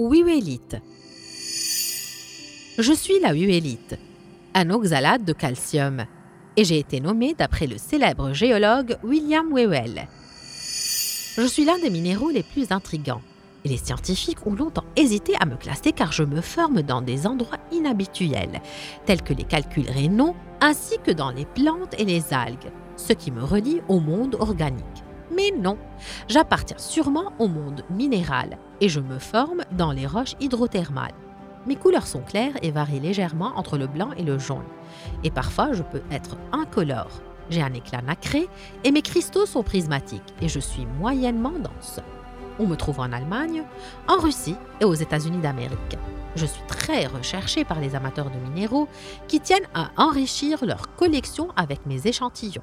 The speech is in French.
Huélite. Je suis la huélite, un oxalate de calcium, et j'ai été nommée d'après le célèbre géologue William Whewell. Je suis l'un des minéraux les plus intrigants, et les scientifiques ont longtemps hésité à me classer car je me forme dans des endroits inhabituels, tels que les calculs rénaux, ainsi que dans les plantes et les algues, ce qui me relie au monde organique. Mais non, j'appartiens sûrement au monde minéral et je me forme dans les roches hydrothermales. Mes couleurs sont claires et varient légèrement entre le blanc et le jaune. Et parfois, je peux être incolore. J'ai un éclat nacré et mes cristaux sont prismatiques et je suis moyennement dense. On me trouve en Allemagne, en Russie et aux États-Unis d'Amérique. Je suis très recherché par les amateurs de minéraux qui tiennent à enrichir leur collection avec mes échantillons.